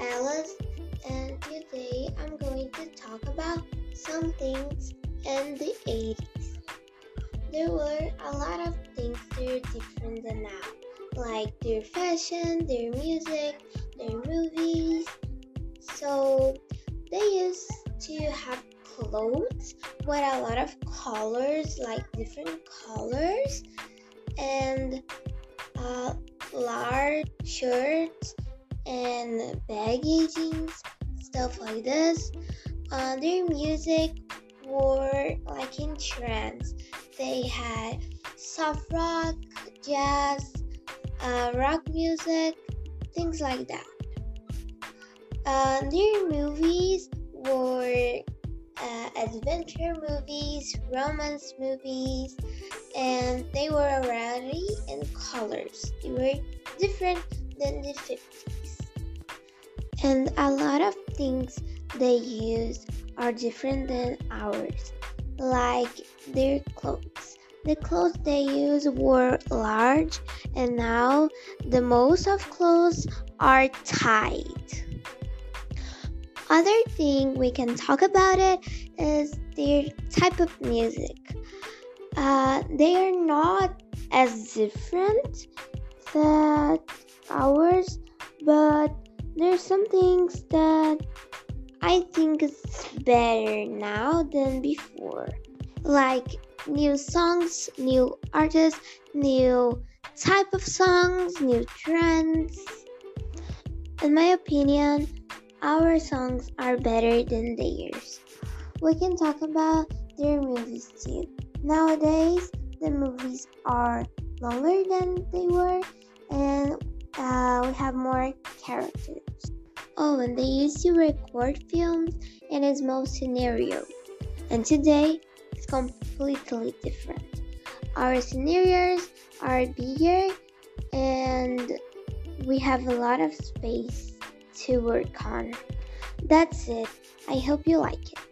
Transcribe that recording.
Alice, and today I'm going to talk about some things in the 80s. There were a lot of things that are different than now, like their fashion, their music, their movies. So they used to have clothes with a lot of colors, like different colors, and uh, large shirts and baggy jeans, stuff like this. Uh, their music were like in trends. They had soft rock, jazz, uh, rock music, things like that. Uh, their movies were uh, adventure movies, romance movies, and they were already in colors. They were different than the 50s. And a lot of things they use are different than ours, like their clothes. The clothes they use were large, and now the most of clothes are tight. Other thing we can talk about it is their type of music. Uh, they are not as different that some things that I think is better now than before. Like new songs, new artists, new type of songs, new trends. In my opinion, our songs are better than theirs. We can talk about their movies too. Nowadays, the movies are longer than they were, and uh, we have more characters. And they used to record films in a small scenario, and today it's completely different. Our scenarios are bigger, and we have a lot of space to work on. That's it. I hope you like it.